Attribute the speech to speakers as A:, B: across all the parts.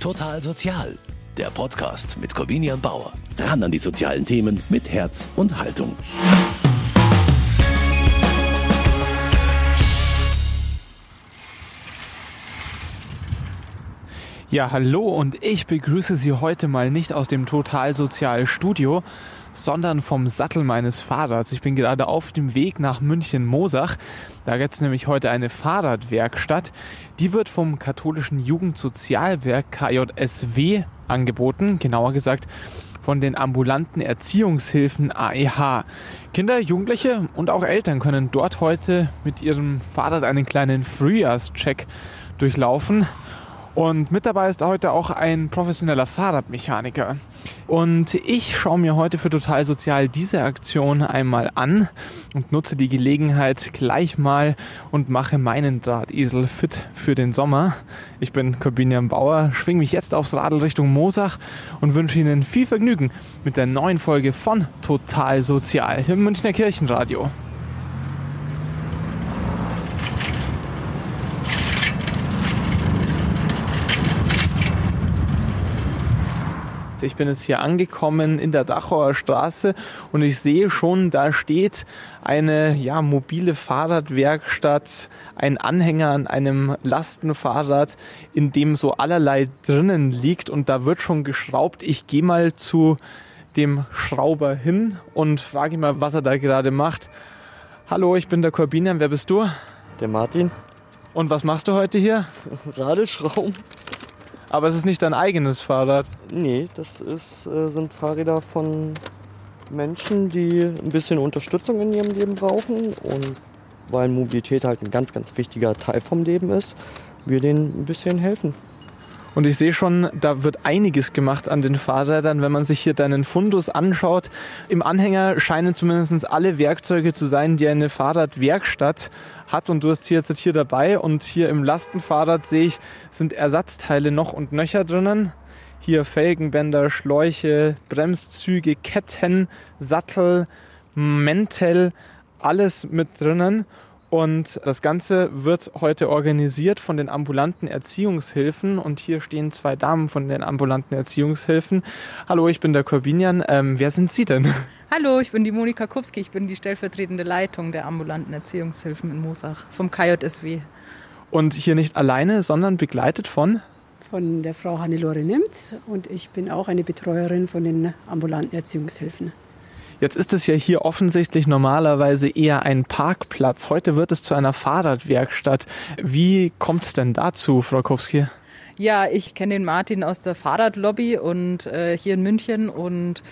A: Total Sozial, der Podcast mit Corvinian Bauer. Ran an die sozialen Themen mit Herz und Haltung.
B: Ja, hallo und ich begrüße Sie heute mal nicht aus dem Total Sozial Studio, sondern vom Sattel meines Fahrrads. Ich bin gerade auf dem Weg nach München-Mosach. Da gibt es nämlich heute eine Fahrradwerkstatt. Die wird vom katholischen Jugendsozialwerk KJSW angeboten, genauer gesagt von den ambulanten Erziehungshilfen AEH. Kinder, Jugendliche und auch Eltern können dort heute mit ihrem Fahrrad einen kleinen Frühjahrscheck durchlaufen. Und mit dabei ist heute auch ein professioneller Fahrradmechaniker. Und ich schaue mir heute für Total Sozial diese Aktion einmal an und nutze die Gelegenheit gleich mal und mache meinen Drahtesel fit für den Sommer. Ich bin Corbinian Bauer, schwinge mich jetzt aufs Radl Richtung Mosach und wünsche Ihnen viel Vergnügen mit der neuen Folge von Total Sozial im Münchner Kirchenradio. Ich bin jetzt hier angekommen in der Dachauer Straße und ich sehe schon, da steht eine ja, mobile Fahrradwerkstatt, ein Anhänger an einem Lastenfahrrad, in dem so allerlei drinnen liegt und da wird schon geschraubt. Ich gehe mal zu dem Schrauber hin und frage ihn mal, was er da gerade macht. Hallo, ich bin der Corbinian. Wer bist du?
C: Der Martin.
B: Und was machst du heute hier?
C: Radelschrauben.
B: Aber es ist nicht dein eigenes Fahrrad.
C: Nee, das ist, äh, sind Fahrräder von Menschen, die ein bisschen Unterstützung in ihrem Leben brauchen. Und weil Mobilität halt ein ganz, ganz wichtiger Teil vom Leben ist, wir denen ein bisschen helfen.
B: Und ich sehe schon, da wird einiges gemacht an den Fahrrädern, wenn man sich hier deinen Fundus anschaut. Im Anhänger scheinen zumindest alle Werkzeuge zu sein, die eine Fahrradwerkstatt hat. Und du hast hier jetzt hier dabei und hier im Lastenfahrrad sehe ich, sind Ersatzteile noch und nöcher drinnen. Hier Felgenbänder, Schläuche, Bremszüge, Ketten, Sattel, Mäntel, alles mit drinnen. Und das Ganze wird heute organisiert von den ambulanten Erziehungshilfen. Und hier stehen zwei Damen von den ambulanten Erziehungshilfen. Hallo, ich bin der Corbinian. Ähm, wer sind Sie denn?
D: Hallo, ich bin die Monika Kupski. Ich bin die stellvertretende Leitung der ambulanten Erziehungshilfen in Mosach vom KJSW.
B: Und hier nicht alleine, sondern begleitet von?
E: Von der Frau Hannelore Nimz. Und ich bin auch eine Betreuerin von den ambulanten Erziehungshilfen.
B: Jetzt ist es ja hier offensichtlich normalerweise eher ein Parkplatz. Heute wird es zu einer Fahrradwerkstatt. Wie kommt es denn dazu, Frau Kopski?
D: Ja, ich kenne den Martin aus der Fahrradlobby und äh, hier in München und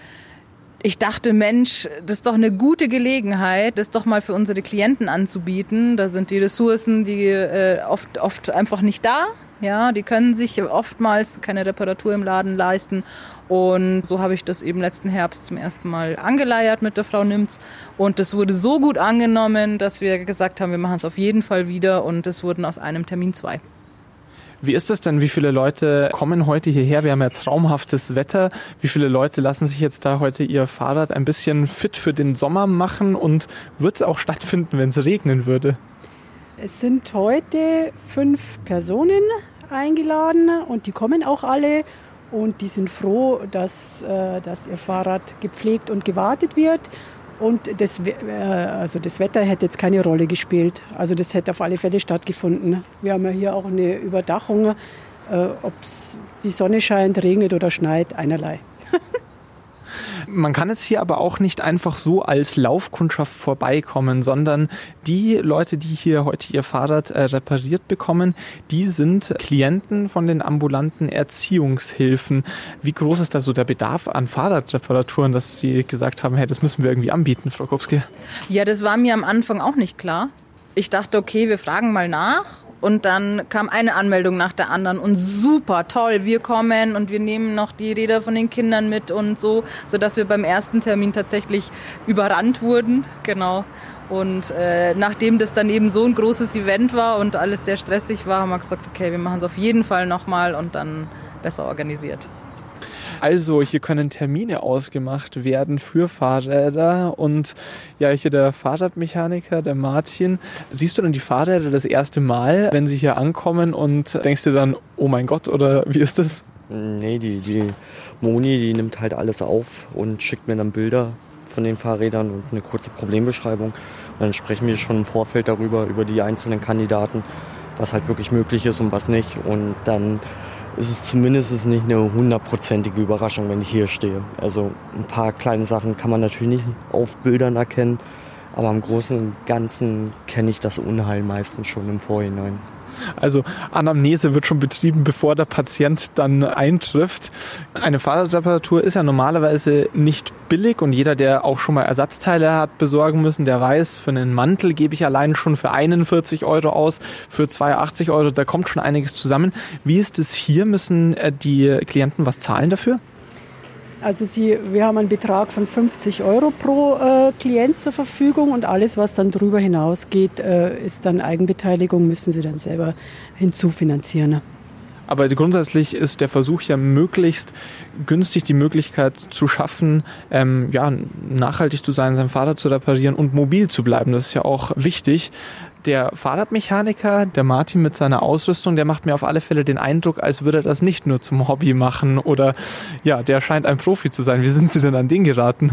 D: ich dachte, Mensch, das ist doch eine gute Gelegenheit, das doch mal für unsere Klienten anzubieten. Da sind die Ressourcen, die äh, oft, oft einfach nicht da. Ja, die können sich oftmals keine Reparatur im Laden leisten. Und so habe ich das eben letzten Herbst zum ersten Mal angeleiert mit der Frau Nimz. Und das wurde so gut angenommen, dass wir gesagt haben, wir machen es auf jeden Fall wieder. Und es wurden aus einem Termin zwei.
B: Wie ist das denn? Wie viele Leute kommen heute hierher? Wir haben ja traumhaftes Wetter. Wie viele Leute lassen sich jetzt da heute ihr Fahrrad ein bisschen fit für den Sommer machen? Und wird es auch stattfinden, wenn es regnen würde?
E: Es sind heute fünf Personen eingeladen und die kommen auch alle und die sind froh, dass, äh, dass ihr Fahrrad gepflegt und gewartet wird. Und das, äh, also das Wetter hätte jetzt keine Rolle gespielt. Also das hätte auf alle Fälle stattgefunden. Wir haben ja hier auch eine Überdachung, äh, ob die Sonne scheint, regnet oder schneit, einerlei.
B: Man kann jetzt hier aber auch nicht einfach so als Laufkundschaft vorbeikommen, sondern die Leute, die hier heute ihr Fahrrad äh, repariert bekommen, die sind Klienten von den ambulanten Erziehungshilfen. Wie groß ist da so der Bedarf an Fahrradreparaturen, dass Sie gesagt haben, hey, das müssen wir irgendwie anbieten, Frau Kopski?
D: Ja, das war mir am Anfang auch nicht klar. Ich dachte, okay, wir fragen mal nach und dann kam eine Anmeldung nach der anderen und super toll, wir kommen und wir nehmen noch die Räder von den Kindern mit und so, sodass wir beim ersten Termin tatsächlich überrannt wurden. Genau. Und äh, nachdem das dann eben so ein großes Event war und alles sehr stressig war, haben wir gesagt, okay, wir machen es auf jeden Fall nochmal und dann besser organisiert.
B: Also, hier können Termine ausgemacht werden für Fahrräder und ja, hier der Fahrradmechaniker, der Martin. Siehst du dann die Fahrräder das erste Mal, wenn sie hier ankommen und denkst dir dann, oh mein Gott, oder wie ist das?
C: Nee, die, die Moni, die nimmt halt alles auf und schickt mir dann Bilder von den Fahrrädern und eine kurze Problembeschreibung. Dann sprechen wir schon im Vorfeld darüber, über die einzelnen Kandidaten, was halt wirklich möglich ist und was nicht. Und dann ist es zumindest nicht eine hundertprozentige Überraschung, wenn ich hier stehe. Also ein paar kleine Sachen kann man natürlich nicht auf Bildern erkennen, aber im Großen und Ganzen kenne ich das Unheil meistens schon im Vorhinein.
B: Also Anamnese wird schon betrieben, bevor der Patient dann eintrifft. Eine Fahrradreparatur ist ja normalerweise nicht billig und jeder, der auch schon mal Ersatzteile hat besorgen müssen, der weiß, für einen Mantel gebe ich allein schon für 41 Euro aus, für 82 Euro, da kommt schon einiges zusammen. Wie ist es hier? Müssen äh, die Klienten was zahlen dafür?
E: Also Sie, wir haben einen Betrag von 50 Euro pro äh, Klient zur Verfügung und alles, was dann darüber hinausgeht, äh, ist dann Eigenbeteiligung, müssen Sie dann selber hinzufinanzieren.
B: Aber grundsätzlich ist der Versuch ja möglichst günstig die Möglichkeit zu schaffen, ähm, ja, nachhaltig zu sein, sein Fahrrad zu reparieren und mobil zu bleiben. Das ist ja auch wichtig der Fahrradmechaniker, der Martin mit seiner Ausrüstung, der macht mir auf alle Fälle den Eindruck, als würde er das nicht nur zum Hobby machen oder ja, der scheint ein Profi zu sein. Wie sind Sie denn an den geraten?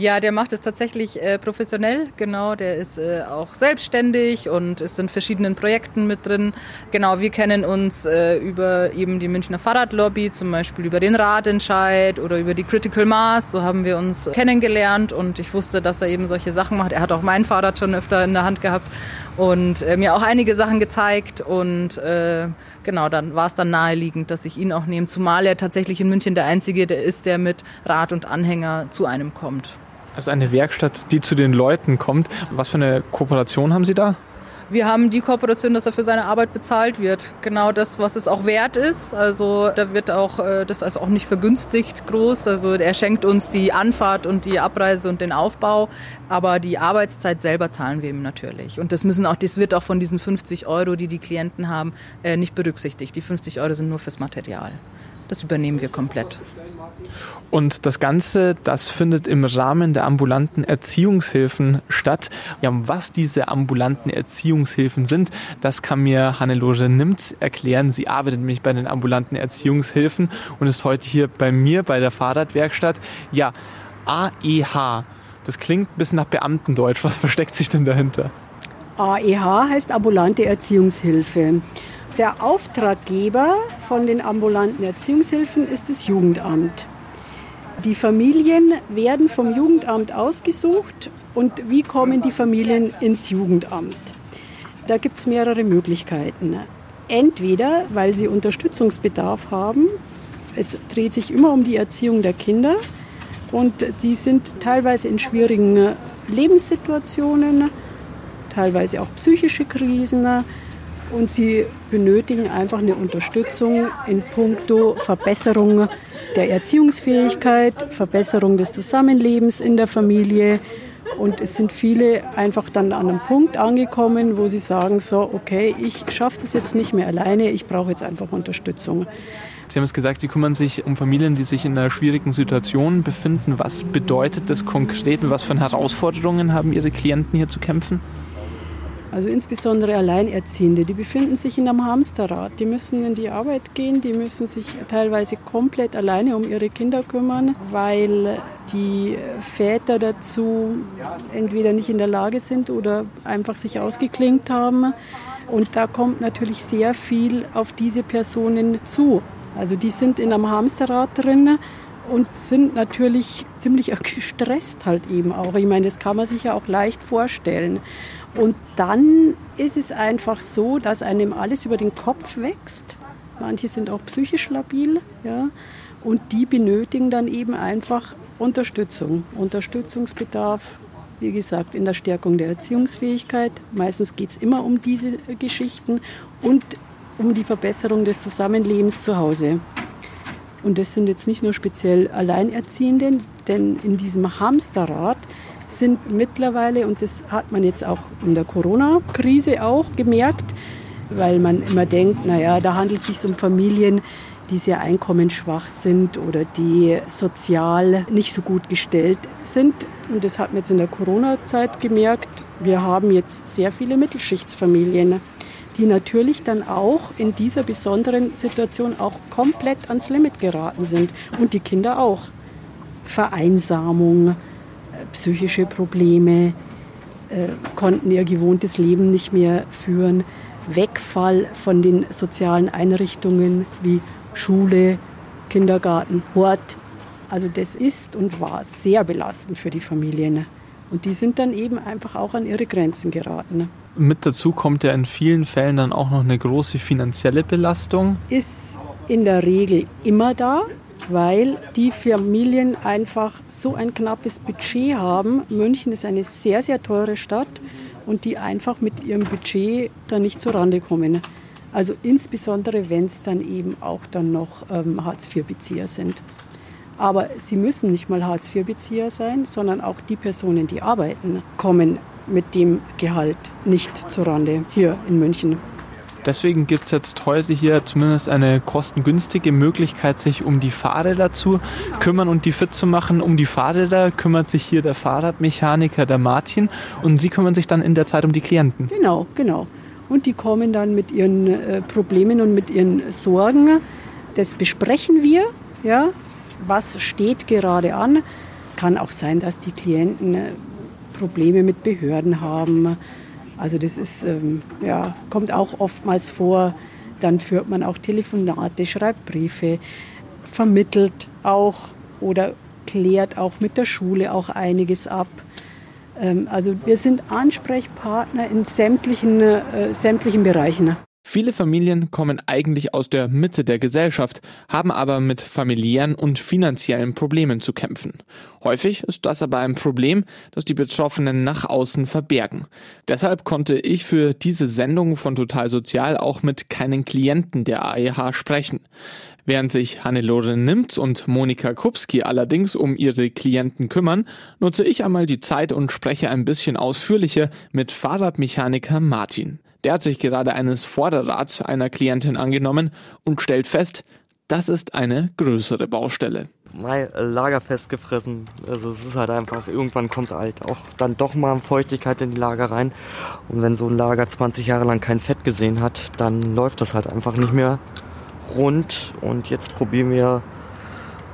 D: Ja, der macht es tatsächlich äh, professionell, genau. Der ist äh, auch selbstständig und ist in verschiedenen Projekten mit drin. Genau, wir kennen uns äh, über eben die Münchner Fahrradlobby, zum Beispiel über den Radentscheid oder über die Critical Mass. So haben wir uns kennengelernt und ich wusste, dass er eben solche Sachen macht. Er hat auch mein Fahrrad schon öfter in der Hand gehabt und äh, mir auch einige Sachen gezeigt und äh, genau, dann war es dann naheliegend, dass ich ihn auch nehme, zumal er tatsächlich in München der Einzige der ist, der mit Rad und Anhänger zu einem kommt.
B: Also eine Werkstatt, die zu den Leuten kommt. Was für eine Kooperation haben Sie da?
D: Wir haben die Kooperation, dass er für seine Arbeit bezahlt wird. Genau das, was es auch wert ist. Also da wird auch äh, das also auch nicht vergünstigt groß. Also er schenkt uns die Anfahrt und die Abreise und den Aufbau, aber die Arbeitszeit selber zahlen wir ihm natürlich. Und das müssen auch, das wird auch von diesen 50 Euro, die die Klienten haben, äh, nicht berücksichtigt. Die 50 Euro sind nur fürs Material. Das übernehmen wir komplett.
B: Und das Ganze, das findet im Rahmen der ambulanten Erziehungshilfen statt. Ja, was diese ambulanten Erziehungshilfen sind, das kann mir Hannelore Nimz erklären. Sie arbeitet nämlich bei den ambulanten Erziehungshilfen und ist heute hier bei mir bei der Fahrradwerkstatt. Ja, AEH. Das klingt ein bisschen nach Beamtendeutsch. Was versteckt sich denn dahinter?
E: AEH heißt ambulante Erziehungshilfe. Der Auftraggeber von den ambulanten Erziehungshilfen ist das Jugendamt. Die Familien werden vom Jugendamt ausgesucht und wie kommen die Familien ins Jugendamt? Da gibt es mehrere Möglichkeiten. Entweder, weil sie Unterstützungsbedarf haben, es dreht sich immer um die Erziehung der Kinder und die sind teilweise in schwierigen Lebenssituationen, teilweise auch psychische Krisen und sie benötigen einfach eine Unterstützung in puncto Verbesserung der Erziehungsfähigkeit, Verbesserung des Zusammenlebens in der Familie. Und es sind viele einfach dann an einem Punkt angekommen, wo sie sagen, so, okay, ich schaffe das jetzt nicht mehr alleine, ich brauche jetzt einfach Unterstützung.
B: Sie haben es gesagt, Sie kümmern sich um Familien, die sich in einer schwierigen Situation befinden. Was bedeutet das konkret und was für Herausforderungen haben Ihre Klienten hier zu kämpfen?
E: Also insbesondere Alleinerziehende, die befinden sich in einem Hamsterrad. Die müssen in die Arbeit gehen, die müssen sich teilweise komplett alleine um ihre Kinder kümmern, weil die Väter dazu entweder nicht in der Lage sind oder einfach sich ausgeklinkt haben. Und da kommt natürlich sehr viel auf diese Personen zu. Also die sind in einem Hamsterrad drin und sind natürlich ziemlich gestresst halt eben auch. Ich meine, das kann man sich ja auch leicht vorstellen. Und dann ist es einfach so, dass einem alles über den Kopf wächst. Manche sind auch psychisch labil, ja, und die benötigen dann eben einfach Unterstützung, Unterstützungsbedarf, wie gesagt, in der Stärkung der Erziehungsfähigkeit. Meistens geht es immer um diese Geschichten und um die Verbesserung des Zusammenlebens zu Hause. Und das sind jetzt nicht nur speziell Alleinerziehende, denn in diesem Hamsterrad sind mittlerweile, und das hat man jetzt auch in der Corona-Krise auch gemerkt, weil man immer denkt, naja, da handelt es sich um Familien, die sehr einkommensschwach sind oder die sozial nicht so gut gestellt sind. Und das hat man jetzt in der Corona-Zeit gemerkt. Wir haben jetzt sehr viele Mittelschichtsfamilien, die natürlich dann auch in dieser besonderen Situation auch komplett ans Limit geraten sind. Und die Kinder auch. Vereinsamung, äh, psychische Probleme, äh, konnten ihr gewohntes Leben nicht mehr führen, Wegfall von den sozialen Einrichtungen wie Schule, Kindergarten, Hort. Also das ist und war sehr belastend für die Familien. Und die sind dann eben einfach auch an ihre Grenzen geraten.
B: Mit dazu kommt ja in vielen Fällen dann auch noch eine große finanzielle Belastung.
E: Ist in der Regel immer da, weil die Familien einfach so ein knappes Budget haben. München ist eine sehr, sehr teure Stadt und die einfach mit ihrem Budget da nicht zurande kommen. Also insbesondere, wenn es dann eben auch dann noch ähm, Hartz-IV-Bezieher sind. Aber sie müssen nicht mal Hartz-IV-Bezieher sein, sondern auch die Personen, die arbeiten, kommen mit dem Gehalt nicht zurande hier in München.
B: Deswegen gibt es jetzt heute hier zumindest eine kostengünstige Möglichkeit, sich um die Fahrräder zu kümmern und die fit zu machen. Um die Fahrräder kümmert sich hier der Fahrradmechaniker, der Martin, und Sie kümmern sich dann in der Zeit um die Klienten.
E: Genau, genau. Und die kommen dann mit ihren äh, Problemen und mit ihren Sorgen. Das besprechen wir. Ja, was steht gerade an? Kann auch sein, dass die Klienten äh, Probleme mit Behörden haben also das ist, ähm, ja, kommt auch oftmals vor. Dann führt man auch Telefonate, schreibt Briefe, vermittelt auch oder klärt auch mit der Schule auch einiges ab. Ähm, also wir sind Ansprechpartner in sämtlichen, äh, sämtlichen Bereichen.
B: Viele Familien kommen eigentlich aus der Mitte der Gesellschaft, haben aber mit familiären und finanziellen Problemen zu kämpfen. Häufig ist das aber ein Problem, das die Betroffenen nach außen verbergen. Deshalb konnte ich für diese Sendung von Total Sozial auch mit keinen Klienten der AEH sprechen. Während sich Hannelore Nimmt und Monika Kupski allerdings um ihre Klienten kümmern, nutze ich einmal die Zeit und spreche ein bisschen ausführlicher mit Fahrradmechaniker Martin. Der hat sich gerade eines Vorderrads einer Klientin angenommen und stellt fest, das ist eine größere Baustelle.
C: Mein Lager festgefressen. Also es ist halt einfach, irgendwann kommt halt auch dann doch mal Feuchtigkeit in die Lager rein. Und wenn so ein Lager 20 Jahre lang kein Fett gesehen hat, dann läuft das halt einfach nicht mehr rund. Und jetzt probieren wir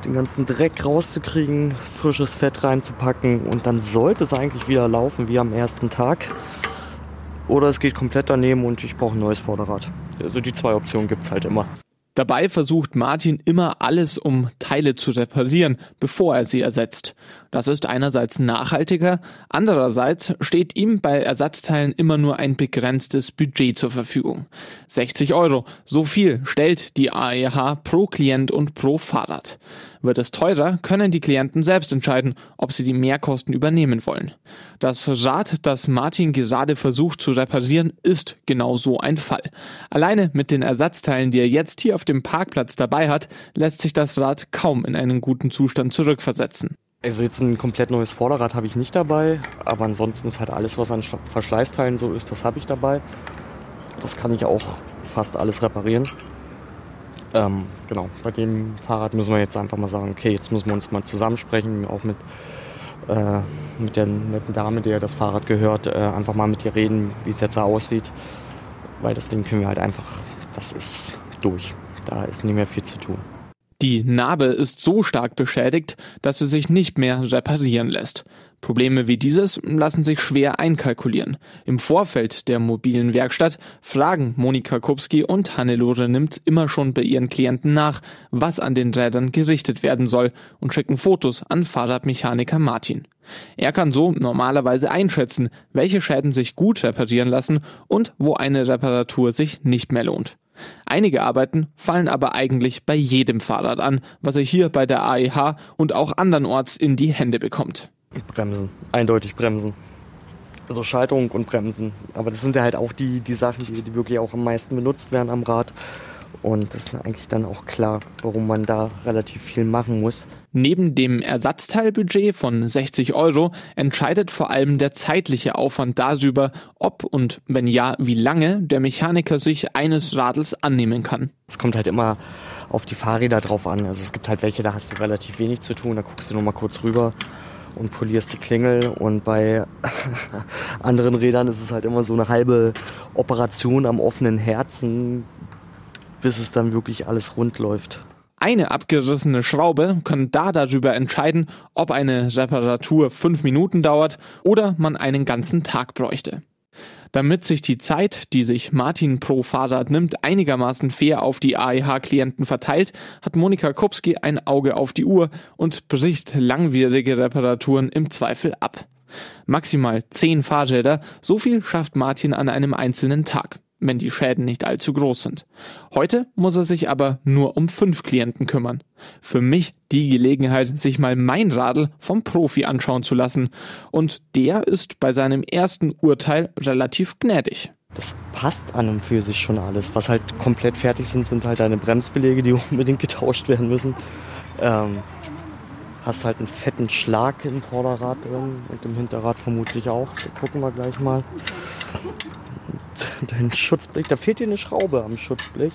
C: den ganzen Dreck rauszukriegen, frisches Fett reinzupacken und dann sollte es eigentlich wieder laufen wie am ersten Tag. Oder es geht komplett daneben und ich brauche ein neues Vorderrad. Also die zwei Optionen gibt es halt immer.
B: Dabei versucht Martin immer alles, um Teile zu reparieren, bevor er sie ersetzt. Das ist einerseits nachhaltiger, andererseits steht ihm bei Ersatzteilen immer nur ein begrenztes Budget zur Verfügung. 60 Euro, so viel stellt die AEH pro Klient und pro Fahrrad. Wird es teurer, können die Klienten selbst entscheiden, ob sie die Mehrkosten übernehmen wollen. Das Rad, das Martin gerade versucht zu reparieren, ist genau so ein Fall. Alleine mit den Ersatzteilen, die er jetzt hier auf dem Parkplatz dabei hat, lässt sich das Rad kaum in einen guten Zustand zurückversetzen.
C: Also jetzt ein komplett neues Vorderrad habe ich nicht dabei, aber ansonsten ist halt alles, was an Verschleißteilen so ist, das habe ich dabei. Das kann ich auch fast alles reparieren. Ähm, genau, bei dem Fahrrad müssen wir jetzt einfach mal sagen, okay, jetzt müssen wir uns mal zusammensprechen, auch mit, äh, mit der netten Dame, der das Fahrrad gehört, äh, einfach mal mit ihr reden, wie es jetzt aussieht. Weil das Ding können wir halt einfach, das ist durch. Da ist nicht mehr viel zu tun.
B: Die Narbe ist so stark beschädigt, dass sie sich nicht mehr reparieren lässt. Probleme wie dieses lassen sich schwer einkalkulieren. Im Vorfeld der mobilen Werkstatt fragen Monika Kupski und Hannelore Nimmt immer schon bei ihren Klienten nach, was an den Rädern gerichtet werden soll und schicken Fotos an Fahrradmechaniker Martin. Er kann so normalerweise einschätzen, welche Schäden sich gut reparieren lassen und wo eine Reparatur sich nicht mehr lohnt. Einige Arbeiten fallen aber eigentlich bei jedem Fahrrad an, was er hier bei der AEH und auch andernorts in die Hände bekommt.
C: Bremsen, eindeutig Bremsen. Also Schaltung und Bremsen. Aber das sind ja halt auch die, die Sachen, die, die wirklich auch am meisten benutzt werden am Rad. Und das ist eigentlich dann auch klar, warum man da relativ viel machen muss.
B: Neben dem Ersatzteilbudget von 60 Euro entscheidet vor allem der zeitliche Aufwand darüber, ob und wenn ja, wie lange der Mechaniker sich eines Radels annehmen kann.
C: Es kommt halt immer auf die Fahrräder drauf an. Also es gibt halt welche, da hast du relativ wenig zu tun, da guckst du nur mal kurz rüber und polierst die Klingel. Und bei anderen Rädern ist es halt immer so eine halbe Operation am offenen Herzen, bis es dann wirklich alles rund läuft.
B: Eine abgerissene Schraube kann da darüber entscheiden, ob eine Reparatur fünf Minuten dauert oder man einen ganzen Tag bräuchte. Damit sich die Zeit, die sich Martin pro Fahrrad nimmt, einigermaßen fair auf die AEH-Klienten verteilt, hat Monika Kupski ein Auge auf die Uhr und bricht langwierige Reparaturen im Zweifel ab. Maximal zehn Fahrräder, so viel schafft Martin an einem einzelnen Tag wenn die Schäden nicht allzu groß sind. Heute muss er sich aber nur um fünf Klienten kümmern. Für mich die Gelegenheit, sich mal mein Radl vom Profi anschauen zu lassen. Und der ist bei seinem ersten Urteil relativ gnädig.
C: Das passt an und für sich schon alles. Was halt komplett fertig sind, sind halt deine Bremsbelege, die unbedingt getauscht werden müssen. Ähm, hast halt einen fetten Schlag im Vorderrad drin und im Hinterrad vermutlich auch. So gucken wir gleich mal dein Schutzblech, da fehlt dir eine Schraube am Schutzblech.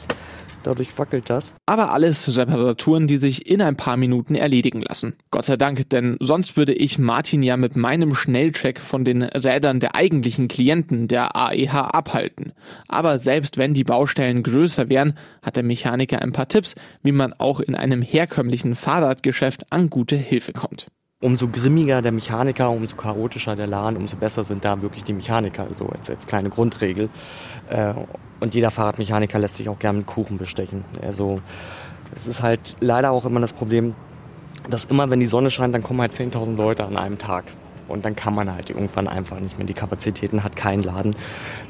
C: Dadurch wackelt das.
B: Aber alles Reparaturen, die sich in ein paar Minuten erledigen lassen. Gott sei Dank, denn sonst würde ich Martin ja mit meinem Schnellcheck von den Rädern der eigentlichen Klienten der AEH abhalten. Aber selbst wenn die Baustellen größer wären, hat der Mechaniker ein paar Tipps, wie man auch in einem herkömmlichen Fahrradgeschäft an gute Hilfe kommt
C: umso grimmiger der Mechaniker, umso chaotischer der Laden, umso besser sind da wirklich die Mechaniker, so als, als kleine Grundregel. Äh, und jeder Fahrradmechaniker lässt sich auch gerne mit Kuchen bestechen. Also es ist halt leider auch immer das Problem, dass immer, wenn die Sonne scheint, dann kommen halt 10.000 Leute an einem Tag. Und dann kann man halt irgendwann einfach nicht mehr. Die Kapazitäten hat kein Laden.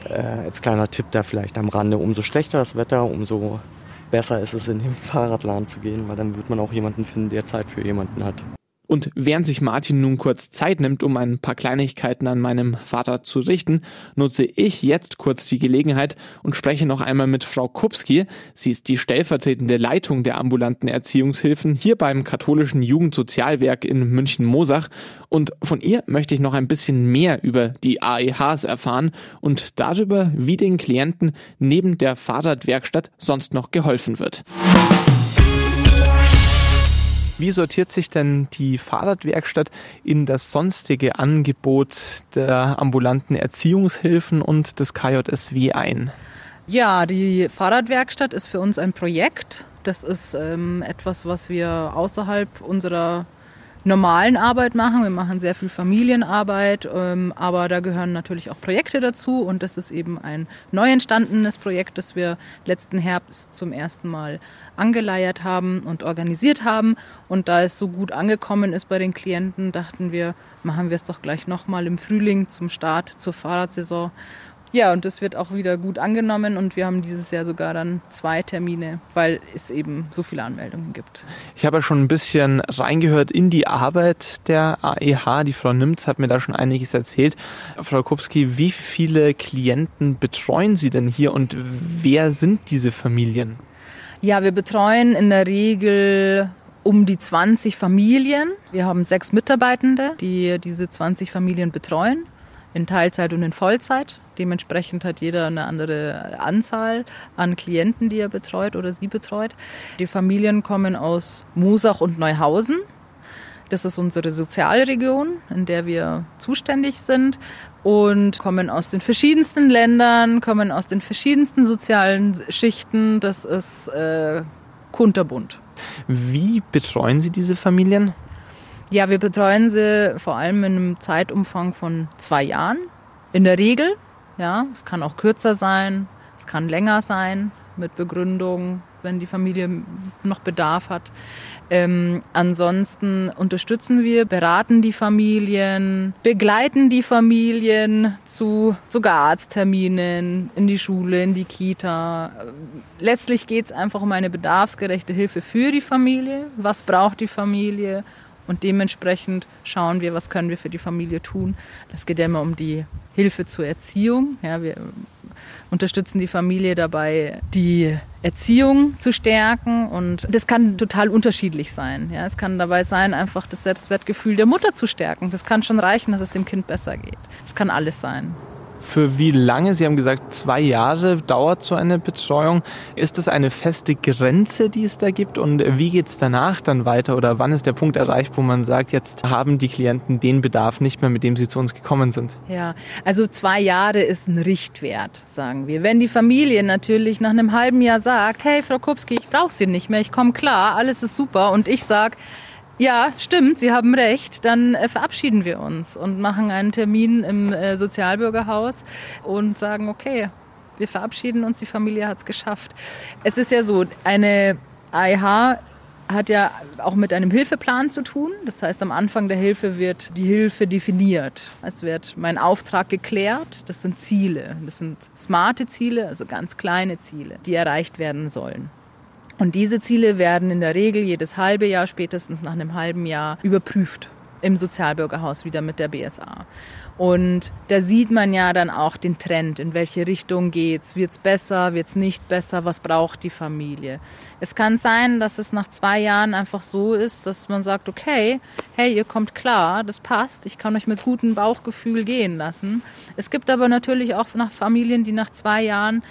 C: Äh, als kleiner Tipp da vielleicht am Rande, umso schlechter das Wetter, umso besser ist es, in den Fahrradladen zu gehen, weil dann wird man auch jemanden finden, der Zeit für jemanden hat.
B: Und während sich Martin nun kurz Zeit nimmt, um ein paar Kleinigkeiten an meinem Vater zu richten, nutze ich jetzt kurz die Gelegenheit und spreche noch einmal mit Frau Kupski. Sie ist die stellvertretende Leitung der ambulanten Erziehungshilfen hier beim katholischen Jugendsozialwerk in München-Mosach. Und von ihr möchte ich noch ein bisschen mehr über die AEHs erfahren und darüber, wie den Klienten neben der Fahrradwerkstatt sonst noch geholfen wird. Wie sortiert sich denn die Fahrradwerkstatt in das sonstige Angebot der ambulanten Erziehungshilfen und des KJSW ein?
D: Ja, die Fahrradwerkstatt ist für uns ein Projekt. Das ist ähm, etwas, was wir außerhalb unserer normalen Arbeit machen. Wir machen sehr viel Familienarbeit, ähm, aber da gehören natürlich auch Projekte dazu und das ist eben ein neu entstandenes Projekt, das wir letzten Herbst zum ersten Mal angeleiert haben und organisiert haben. Und da es so gut angekommen ist bei den Klienten, dachten wir, machen wir es doch gleich nochmal im Frühling zum Start zur Fahrradsaison ja, und das wird auch wieder gut angenommen und wir haben dieses Jahr sogar dann zwei Termine, weil es eben so viele Anmeldungen gibt.
B: Ich habe ja schon ein bisschen reingehört in die Arbeit der AEH. Die Frau Nimz hat mir da schon einiges erzählt. Frau Kupski, wie viele Klienten betreuen Sie denn hier und wer sind diese Familien?
D: Ja, wir betreuen in der Regel um die 20 Familien. Wir haben sechs Mitarbeitende, die diese 20 Familien betreuen, in Teilzeit und in Vollzeit. Dementsprechend hat jeder eine andere Anzahl an Klienten, die er betreut oder sie betreut. Die Familien kommen aus Musach und Neuhausen. Das ist unsere Sozialregion, in der wir zuständig sind und kommen aus den verschiedensten Ländern, kommen aus den verschiedensten sozialen Schichten. Das ist äh, kunterbunt.
B: Wie betreuen Sie diese Familien?
D: Ja, wir betreuen sie vor allem in einem Zeitumfang von zwei Jahren. In der Regel ja, es kann auch kürzer sein, es kann länger sein mit Begründung, wenn die Familie noch Bedarf hat. Ähm, ansonsten unterstützen wir, beraten die Familien, begleiten die Familien zu sogar Arztterminen, in die Schule, in die Kita. Letztlich geht es einfach um eine bedarfsgerechte Hilfe für die Familie. Was braucht die Familie? Und dementsprechend schauen wir, was können wir für die Familie tun. Das geht ja immer um die Hilfe zur Erziehung. Ja, wir unterstützen die Familie dabei, die Erziehung zu stärken. Und das kann total unterschiedlich sein. Ja, es kann dabei sein, einfach das Selbstwertgefühl der Mutter zu stärken. Das kann schon reichen, dass es dem Kind besser geht. Das kann alles sein.
B: Für wie lange? Sie haben gesagt, zwei Jahre dauert so eine Betreuung. Ist das eine feste Grenze, die es da gibt? Und wie geht es danach dann weiter? Oder wann ist der Punkt erreicht, wo man sagt, jetzt haben die Klienten den Bedarf nicht mehr, mit dem sie zu uns gekommen sind?
D: Ja, also zwei Jahre ist ein Richtwert, sagen wir. Wenn die Familie natürlich nach einem halben Jahr sagt, hey Frau Kupski, ich brauche Sie nicht mehr, ich komme klar, alles ist super. Und ich sage, ja, stimmt, Sie haben recht. Dann äh, verabschieden wir uns und machen einen Termin im äh, Sozialbürgerhaus und sagen, okay, wir verabschieden uns, die Familie hat es geschafft. Es ist ja so, eine AIH hat ja auch mit einem Hilfeplan zu tun. Das heißt, am Anfang der Hilfe wird die Hilfe definiert. Es wird mein Auftrag geklärt. Das sind Ziele. Das sind smarte Ziele, also ganz kleine Ziele, die erreicht werden sollen. Und diese Ziele werden in der Regel jedes halbe Jahr, spätestens nach einem halben Jahr, überprüft im Sozialbürgerhaus wieder mit der BSA. Und da sieht man ja dann auch den Trend, in welche Richtung geht's. Wird's besser, wird's nicht besser, was braucht die Familie? Es kann sein, dass es nach zwei Jahren einfach so ist, dass man sagt, okay, hey, ihr kommt klar, das passt, ich kann euch mit gutem Bauchgefühl gehen lassen. Es gibt aber natürlich auch nach Familien, die nach zwei Jahren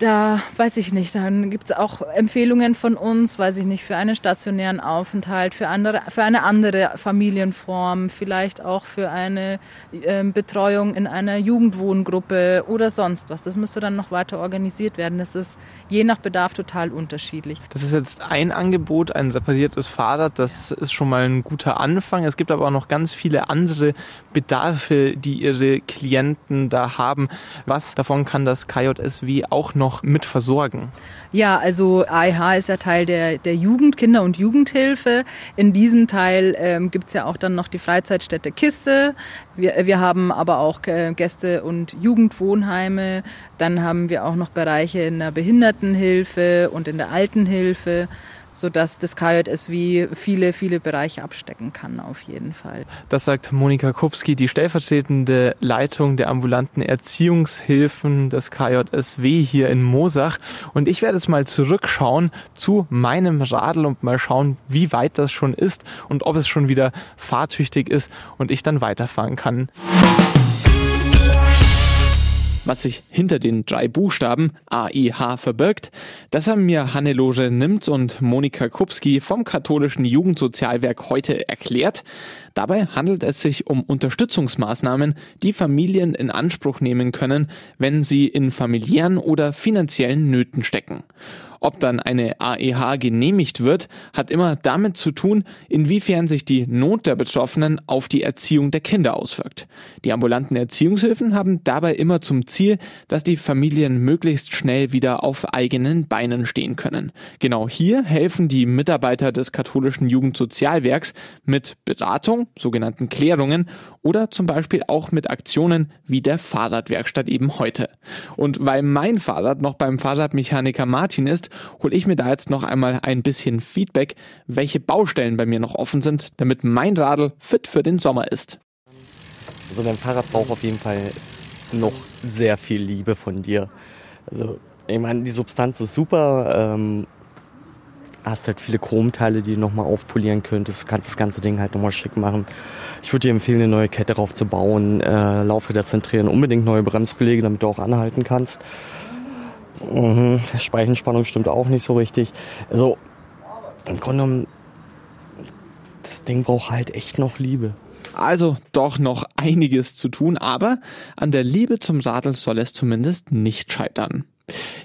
D: da weiß ich nicht, dann gibt es auch Empfehlungen von uns, weiß ich nicht, für einen stationären Aufenthalt, für, andere, für eine andere Familienform, vielleicht auch für eine äh, Betreuung in einer Jugendwohngruppe oder sonst was. Das müsste dann noch weiter organisiert werden. Das ist je nach Bedarf total unterschiedlich.
B: Das ist jetzt ein Angebot, ein repariertes Fahrrad, das ist schon mal ein guter Anfang. Es gibt aber auch noch ganz viele andere Bedarfe, die Ihre Klienten da haben. Was davon kann das KJSW auch noch noch mit versorgen?
D: Ja, also AIH ist ja Teil der, der Jugend, Kinder- und Jugendhilfe. In diesem Teil ähm, gibt es ja auch dann noch die Freizeitstätte Kiste. Wir, wir haben aber auch äh, Gäste- und Jugendwohnheime. Dann haben wir auch noch Bereiche in der Behindertenhilfe und in der Altenhilfe sodass das KJSW viele, viele Bereiche abstecken kann, auf jeden Fall.
B: Das sagt Monika Kupski, die stellvertretende Leitung der ambulanten Erziehungshilfen des KJSW hier in Mosach. Und ich werde jetzt mal zurückschauen zu meinem Radl und mal schauen, wie weit das schon ist und ob es schon wieder fahrtüchtig ist und ich dann weiterfahren kann. Was sich hinter den drei Buchstaben AIH verbirgt, das haben mir Hannelore Nimmt und Monika Kupski vom katholischen Jugendsozialwerk heute erklärt. Dabei handelt es sich um Unterstützungsmaßnahmen, die Familien in Anspruch nehmen können, wenn sie in familiären oder finanziellen Nöten stecken. Ob dann eine AEH genehmigt wird, hat immer damit zu tun, inwiefern sich die Not der Betroffenen auf die Erziehung der Kinder auswirkt. Die ambulanten Erziehungshilfen haben dabei immer zum Ziel, dass die Familien möglichst schnell wieder auf eigenen Beinen stehen können. Genau hier helfen die Mitarbeiter des katholischen Jugendsozialwerks mit Beratung, sogenannten Klärungen oder zum Beispiel auch mit Aktionen wie der Fahrradwerkstatt eben heute. Und weil mein Fahrrad noch beim Fahrradmechaniker Martin ist, hole ich mir da jetzt noch einmal ein bisschen Feedback, welche Baustellen bei mir noch offen sind, damit mein Radl fit für den Sommer ist.
C: Also dein Fahrrad braucht auf jeden Fall noch sehr viel Liebe von dir. Also ich meine, die Substanz ist super. Ähm, hast halt viele Chromteile, die du nochmal aufpolieren könntest. Kannst das ganze Ding halt nochmal schick machen. Ich würde dir empfehlen, eine neue Kette drauf zu bauen, äh, Laufräder zentrieren, unbedingt neue Bremsbeläge, damit du auch anhalten kannst. Mhm. Speichenspannung stimmt auch nicht so richtig. Also, im Grunde genommen, das Ding braucht halt echt noch Liebe.
B: Also doch noch einiges zu tun, aber an der Liebe zum Radl soll es zumindest nicht scheitern.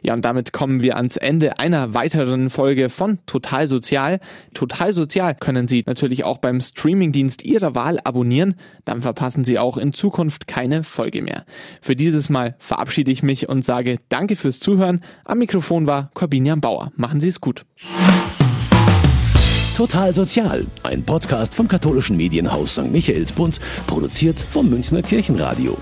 B: Ja, und damit kommen wir ans Ende einer weiteren Folge von Total Sozial. Total Sozial können Sie natürlich auch beim Streamingdienst Ihrer Wahl abonnieren. Dann verpassen Sie auch in Zukunft keine Folge mehr. Für dieses Mal verabschiede ich mich und sage Danke fürs Zuhören. Am Mikrofon war Corbinian Bauer. Machen Sie es gut.
A: Total Sozial, ein Podcast vom katholischen Medienhaus St. Michaelsbund, produziert vom Münchner Kirchenradio.